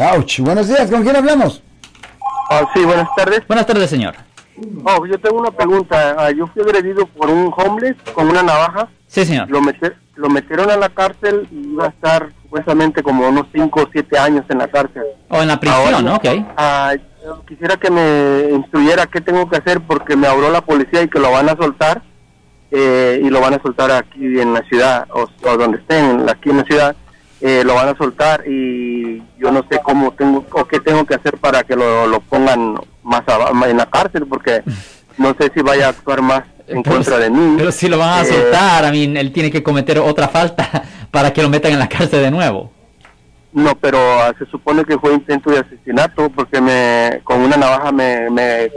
Ouch. Buenos días, ¿con quién hablamos? Ah, sí, buenas tardes. Buenas tardes, señor. Oh, yo tengo una pregunta. Ah, yo fui agredido por un homeless con una navaja. Sí, señor. Lo, mete- lo metieron a la cárcel y iba a estar supuestamente como unos 5 o 7 años en la cárcel. O en la prisión, Ahora, ¿no? Ok. ah, quisiera que me instruyera qué tengo que hacer porque me habló la policía y que lo van a soltar eh, y lo van a soltar aquí en la ciudad o, o donde estén, aquí en la ciudad. Eh, lo van a soltar y yo no sé cómo tengo o qué tengo que hacer para que lo, lo pongan más aba- en la cárcel porque no sé si vaya a actuar más en Pero contra de mí. Pero si lo van a Eh, soltar, a mí, él tiene que cometer otra falta para que lo metan en la cárcel de nuevo. No, pero ah, se supone que fue intento de asesinato porque me con una navaja me, me,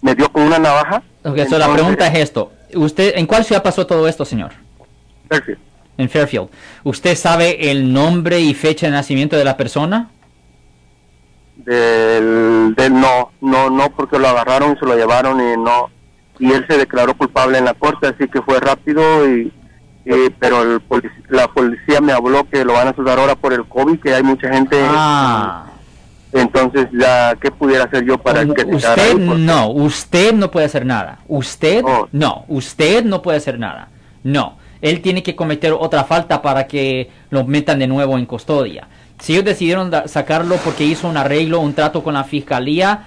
me dio con una navaja. So la Entonces- pregunta es esto. ¿Usted, ¿En cuál ciudad pasó todo esto, señor? Perfecto. En Fairfield. ¿Usted sabe el nombre y fecha de nacimiento de la persona? Del, del no, no, no, porque lo agarraron y se lo llevaron y no. Y él se declaró culpable en la corte, así que fue rápido y. y- pero el polic- la policía me habló que lo van a soltar ahora por el COVID, que hay mucha gente. Ah. Entonces, ya, ¿qué pudiera hacer yo para que se Usted ahí? Porque- no, usted no puede hacer nada. Usted Oh. no, usted no puede hacer nada. No, él tiene que cometer otra falta para que lo metan de nuevo en custodia. Si ellos decidieron sacarlo porque hizo un arreglo, un trato con la fiscalía,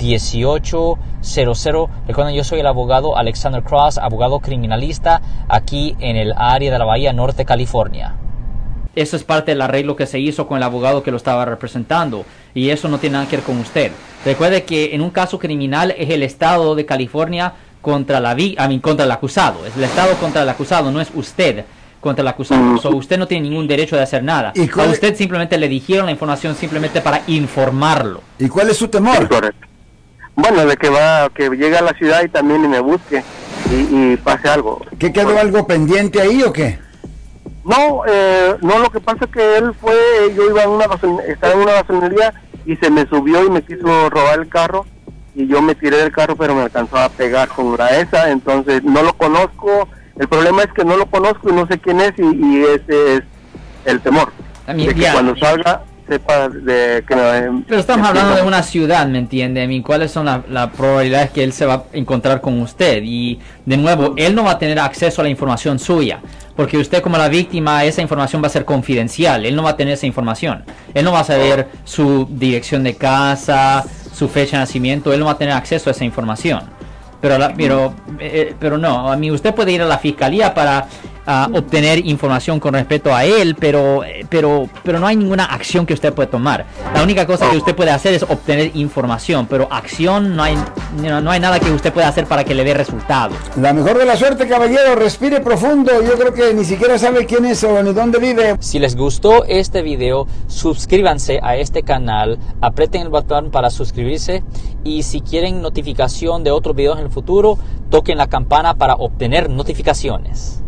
1-800-530-1800. Recuerden, yo soy el abogado Alexander Cross, abogado criminalista aquí en el área de la Bahía Norte, California. eso es parte del arreglo que se hizo con el abogado que lo estaba representando. Y eso no tiene nada que ver con usted. Recuerde que en un caso criminal es el Estado de California contra la vi I mean, contra el acusado. Es el Estado contra el acusado, no es usted contra el acusado. So, usted no tiene ningún derecho de hacer nada. ¿Y cuál A usted simplemente le dijeron la información simplemente para informarlo. ¿Y cuál es su temor? correcto. Bueno, de que va, que llegue a la ciudad y también y me busque y, y pase algo. ¿Qué quedó algo pendiente ahí o qué? No, eh, no, lo que pasa es que él fue, yo iba en una estaba en una gasolinería y se me subió y me quiso robar el carro y yo me tiré del carro pero me alcanzó a pegar con la esa, entonces no lo conozco, el problema es que no lo conozco y no sé quién es y, y ese es el temor, mean, de que cuando salga sepa de que me... Pero estamos hablando de una ciudad, ¿me entiende? Mean, ¿Cuáles son la- las probabilidades que él se va a encontrar con usted? Y de nuevo, él no va a tener acceso a la información suya, porque usted como la víctima, esa información va a ser confidencial, él no va a tener esa información. Él no va a saber su dirección de casa, su fecha de nacimiento, él no va a tener acceso a esa información. Pero, la- pero, eh, pero no, a mí usted puede ir a la fiscalía para obtener información con respecto a él, pero, eh, pero, pero no hay ninguna acción que usted puede tomar. La única cosa que usted puede hacer es obtener información, pero acción no hay, no, no hay nada que usted pueda hacer para que le dé resultados. La mejor de la suerte, caballero. Respire profundo. Yo creo que ni siquiera sabe quién es o ni dónde vive. Si les gustó este video, suscríbanse a este canal, aprieten el botón para suscribirse y si quieren notificación de otros videos en el futuro, toquen la campana para obtener notificaciones.